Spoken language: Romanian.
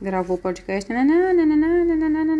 gravou podcast, nananã, nananã, nananã,